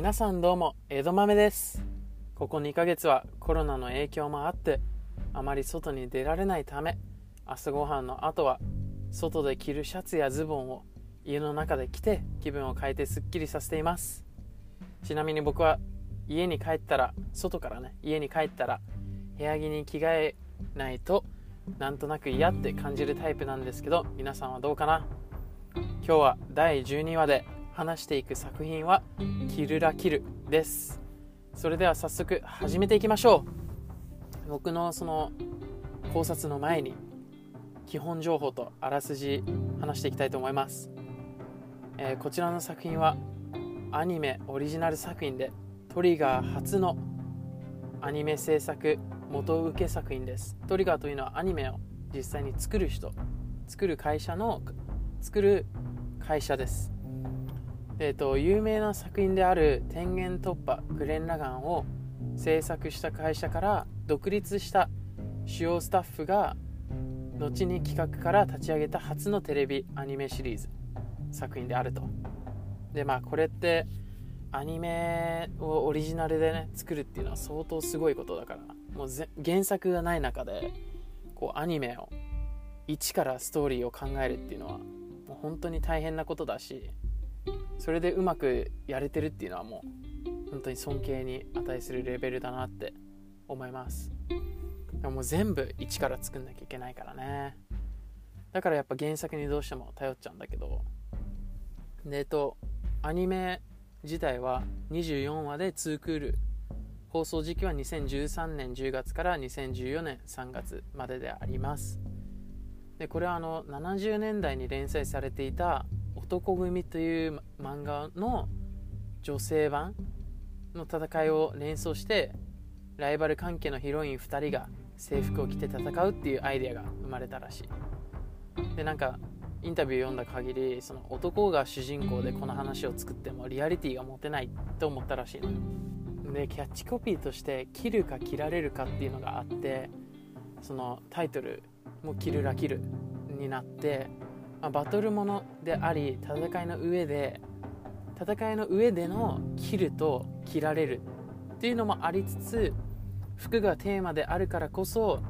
皆さんどうも江戸豆です。ここ2ヶ月はコロナの影響もあってあまり外に出られないため朝ごはんの後は外で着るシャツやズボンを家の中で着て気分を変えてすっきりさせています。ちなみに僕は家に帰ったら外からね家に帰ったら部屋着に着替えないとなんとなく嫌って感じるタイプなんですけど皆さんはどうかな？今日は第12話で話していく作品は「キルラキル」です。それでは早速始めていきましょう。僕のその考察の前に基本情報とあらすじ話していきたいと思います、えー、こちらの作品はアニメオリジナル作品でトリガー初のアニメ制作元請け作品です。トリガーというのはアニメを実際に作る人作る会社の作る会社です、えーと、有名な作品である「天元突破グレン・ラガン」を制作した会社から独立した主要スタッフが後に企画から立ち上げた初のテレビアニメシリーズ作品であると。でまあこれってアニメをオリジナルでね作るっていうのは相当すごいことだからもう原作がない中でこうアニメを一からストーリーを考えるっていうのはもう本当に大変なことだしそれでうまくやれてるっていうのはもう本当に尊敬に値するレベルだなって思います。でももう全部一から作んなきゃいけないからね。だからやっぱ原作にどうしても頼っちゃうんだけど。でえっとアニメ自体は24話で2クール。放送時期は2013年10月から2014年3月までであります。でこれはあの70年代に連載されていた「男組」という漫画の女性版の戦いを連想してライバル関係のヒロイン2人が制服を着て戦うっていうアイデアが生まれたらしい。でなんかインタビュー読んだ限りその男が主人公でこの話を作ってもリアリティが持てないと思ったらしいの。でキャッチコピーとして「切るか切られるか」っていうのがあってそのタイトルも「キルラキル」になって、まあ、バトルものであり戦いの上で戦いの上での切ると切られるっていうのもありつつ服がテーマであるからこそ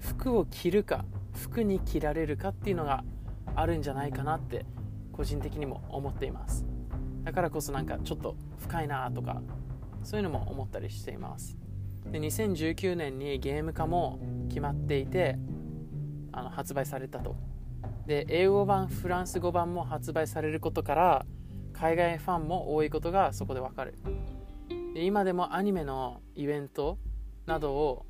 服を着るか服に着られるかっていうのがあるんじゃないかなって個人的にも思っています。だからこそなんかちょっと深いなとかそういうのも思ったりしています。で2019年にゲーム化も決まっていてあの発売されたと。で英語版フランス語版も発売されることから海外ファンも多いことがそこでわかる。で今でもアニメのイベントなどを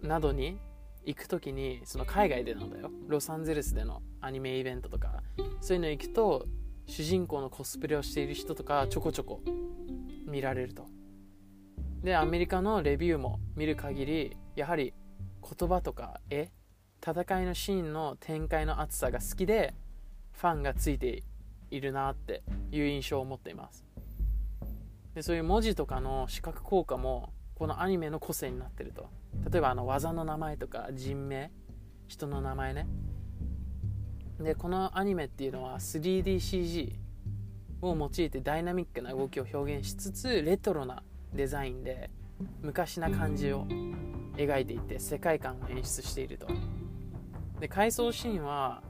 などに行く時にその海外でなんだよ。ロサンゼルスでのアニメイベントとかそういうの行くと主人公のコスプレをしている人とかちょこちょこ見られると。でアメリカのレビューも見る限りやはり言葉とか絵戦いのシーンの展開の厚さが好きでファンがついているなっていう印象を持っています。でそういう文字とかの視覚効果もこのアニメの個性になってると。例えばあの技の名前とか人名人の名前ね。でこのアニメっていうのは 3DCG を用いてダイナミックな動きを表現しつつレトロなデザインで昔な感じを描いていて世界観を演出していると。で回想シーンは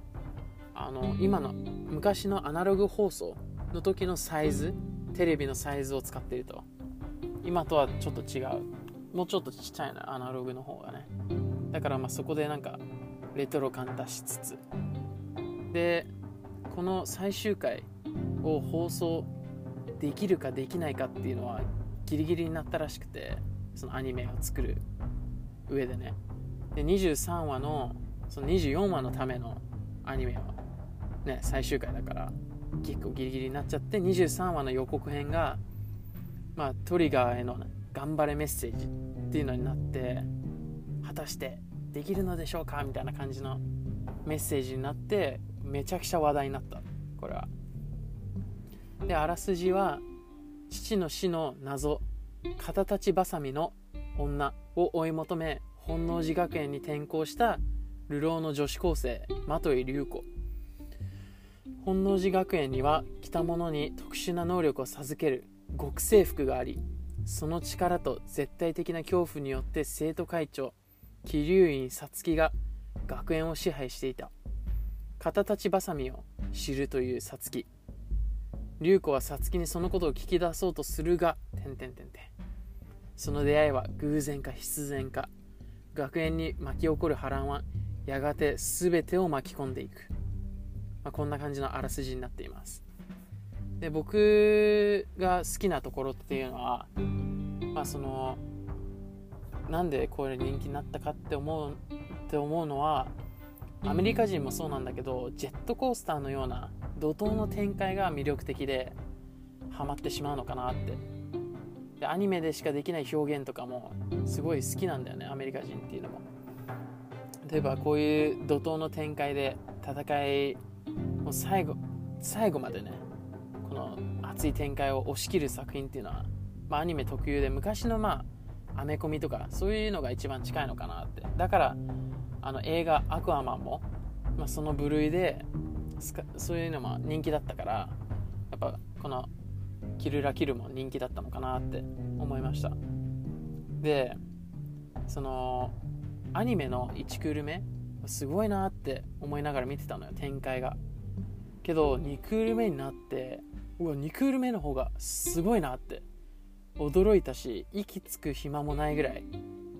あの今の昔のアナログ放送の時のサイズテレビのサイズを使っていると。今とはちょっと違う。もうちょっとちっちゃいなアナログの方がね。だからまあそこでなんかレトロ感出しつつ。でこの最終回を放送できるかできないかっていうのはギリギリになったらしくてそのアニメを作る上でね。で23話のその24話のためのアニメはね最終回だから結構ギリギリになっちゃって23話の予告編がまあトリガーへの、頑張れメッセージっていうのになって果たしてできるのでしょうかみたいな感じのメッセージになってめちゃくちゃ話題になった。これは。であらすじは父の死の謎肩立ちばさみの女を追い求め本能寺学園に転校した流浪の女子高生的井隆子。本能寺学園には来た者に特殊な能力を授ける極征服がありその力と絶対的な恐怖によって生徒会長桐生院皐月が学園を支配していた。肩立ちばさみを知るという皐月。龍子は皐月にそのことを聞き出そうとするが点点点点その出会いは偶然か必然か学園に巻き起こる波乱はやがて全てを巻き込んでいく、まあ、こんな感じのあらすじになっています。で僕が好きなところっていうのはまあそのなんでこれ人気になったかって思うって思うのはアメリカ人もそうなんだけどジェットコースターのような怒涛の展開が魅力的でハマってしまうのかなって。でアニメでしかできない表現とかもすごい好きなんだよねアメリカ人っていうのも。例えばこういう怒涛の展開で戦いもう最後最後までねこの熱い展開を押し切る作品っていうのは、まあ、アニメ特有で昔のまあアメコミとかそういうのが一番近いのかなって。だからあの映画「アクアマンも」まあ、その部類でそういうのも人気だったからやっぱこの「キルラキル」も人気だったのかなって思いました。でそのアニメの1クール目すごいなって思いながら見てたのよ展開が。けど2クール目になってうわ2クール目の方がすごいなって。驚いたし息つく暇もないぐらい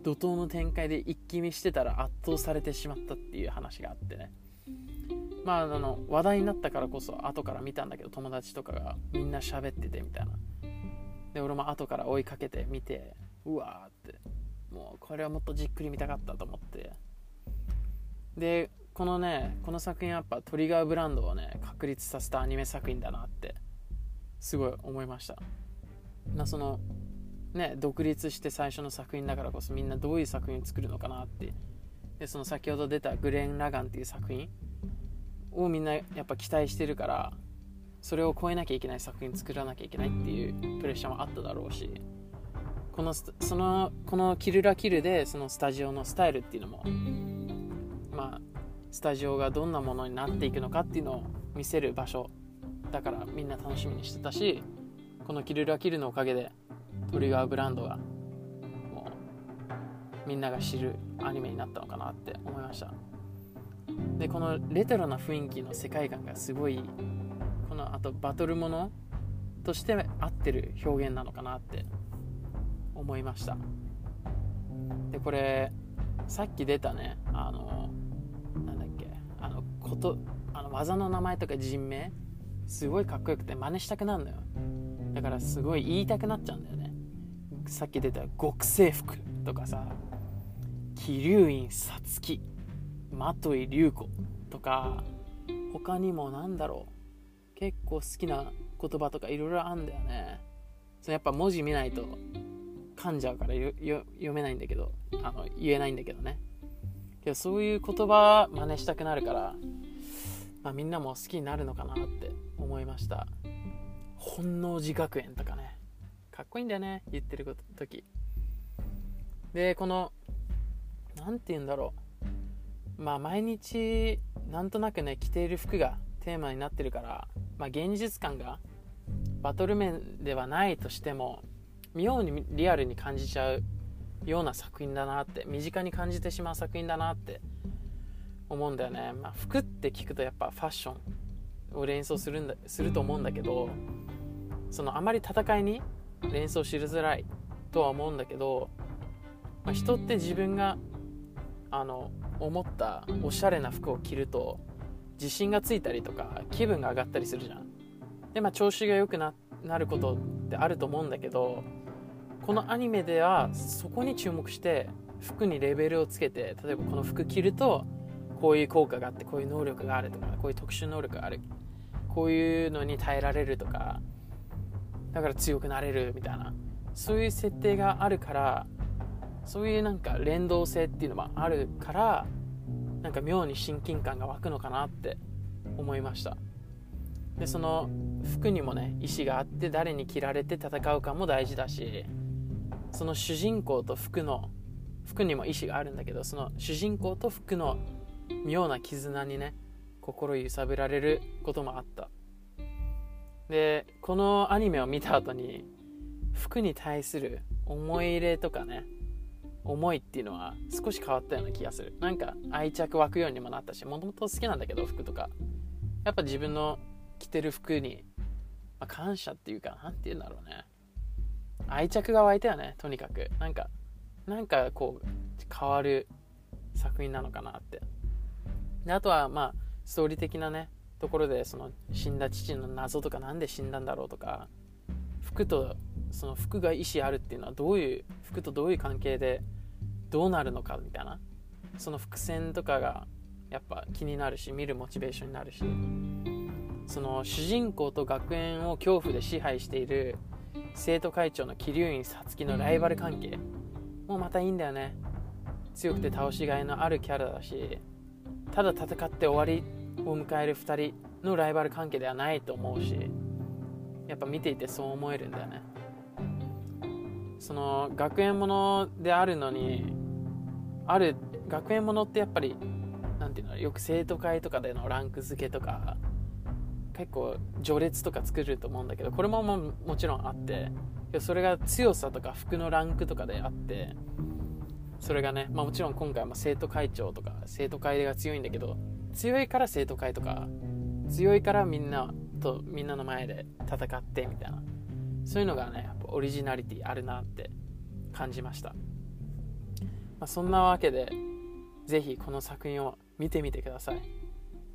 怒涛の展開で一気見してたら圧倒されてしまったっていう話があってね。まああの話題になったからこそ後から見たんだけど友達とかがみんな喋っててみたいな。で俺も後から追いかけて見てうわーって。もうこれはもっとじっくり見たかったと思って。でこのねこの作品やっぱトリガーブランドをね確立させたアニメ作品だなってすごい思いました。なそのね独立して最初の作品だからこそみんなどういう作品作るのかなって。でその先ほど出たグレン・ラガンっていう作品をみんなやっぱ期待してるからそれを超えなきゃいけない作品作らなきゃいけないっていうプレッシャーもあっただろうし。このそのこのキルラキルでそのスタジオのスタイルっていうのもまあスタジオがどんなものになっていくのかっていうのを見せる場所だからみんな楽しみにしてたしこのキルラキルのおかげでトリガーブランドがもうみんなが知るアニメになったのかなって思いました。でこのレトロな雰囲気の世界観がすごいこのあとバトルものとして合ってる表現なのかなって思いました。でこれさっき出たねあのなんだっけあのことあの技の名前とか人名すごいかっこよくて真似したくなるのよ。だからすごい言いたくなっちゃうんだよね。さっき出た極征服とかさ桐生院さつき的井龍子とか他にもなんだろう結構好きな言葉とかいろいろあんだよね。そやっぱ文字見ないと噛んじゃうから読めないんだけどあの言えないんだけどね。けどそういう言葉真似したくなるから、まあ、みんなも好きになるのかなって思いました。本能寺学園とかね。かっこいいんだよね言ってる時。でこの何て言うんだろう。まあ毎日なんとなくね着ている服がテーマになってるから、まあ、現実感がバトル面ではないとしても妙にリアルに感じちゃうような作品だなって身近に感じてしまう作品だなって思うんだよね、まあ、服って聞くとやっぱファッションを連想するんだすると思うんだけどそのあまり戦いに連想しづらいとは思うんだけど、まあ、人って自分があの思ったおしゃれな服を着ると自信がついたりとか気分が上がったりするじゃん。でまあ調子が良くななることってあると思うんだけどこのアニメではそこに注目して服にレベルをつけて例えばこの服着るとこういう効果があってこういう能力があるとかこういう特殊能力があるこういうのに耐えられるとかだから強くなれるみたいなそういう設定があるからそういうなんか連動性っていうのもあるからなんか妙に親近感が湧くのかなって思いました。でその服にもね意思があって誰に着られて戦うかも大事だしその主人公と服の服にも意思があるんだけどその主人公と服の妙な絆にね心揺さぶられることもあった。でこのアニメを見た後に服に対する思い入れとかね思いっていうのは少し変わったような気がする。なんか愛着湧くようにもなったしもともと好きなんだけど服とか。やっぱ自分の着てる服に、まあ、感謝っていうか何て言うんだろうね。愛着が湧いたよねとにかく。なんかなんかこう変わる作品なのかなって。であとはまあストーリー的なねところでその死んだ父の謎とか何で死んだんだろうとか服とその服が意思あるっていうのはどういう服とどういう関係でどうなるのかみたいな。その伏線とかがやっぱ気になるし見るモチベーションになるし。その主人公と学園を恐怖で支配している生徒会長の桐生院さつきのライバル関係。もまたいいんだよね。強くて倒しがいのあるキャラだしただ戦って終わりを迎える2人のライバル関係ではないと思うしやっぱ見ていてそう思えるんだよね。その学園ものであるのにある学園ものってやっぱり何ていうのよく生徒会とかでのランク付けとか結構序列とか作ると思うんだけどこれもももちろんあってそれが強さとか服のランクとかであってそれがね、まあ、もちろん今回も生徒会長とか生徒会が強いんだけど強いから生徒会とか強いからみんなとみんなの前で戦ってみたいな。そういうのがねやっぱオリジナリティあるなって感じました、まあ、そんなわけでぜひこの作品を見てみてください。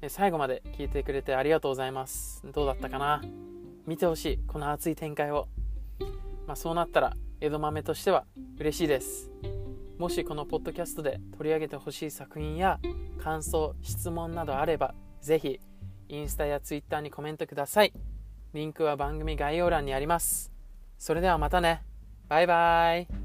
最後まで聞いてくれてありがとうございます。どうだったかな？見てほしい。この熱い展開を、まあ、そうなったら江戸豆としては嬉しいです。もしこのポッドキャストで取り上げてほしい作品や感想質問などあればぜひインスタやツイッターにコメントください。リンクは番組概要欄にあります。それではまたね。バイバイ。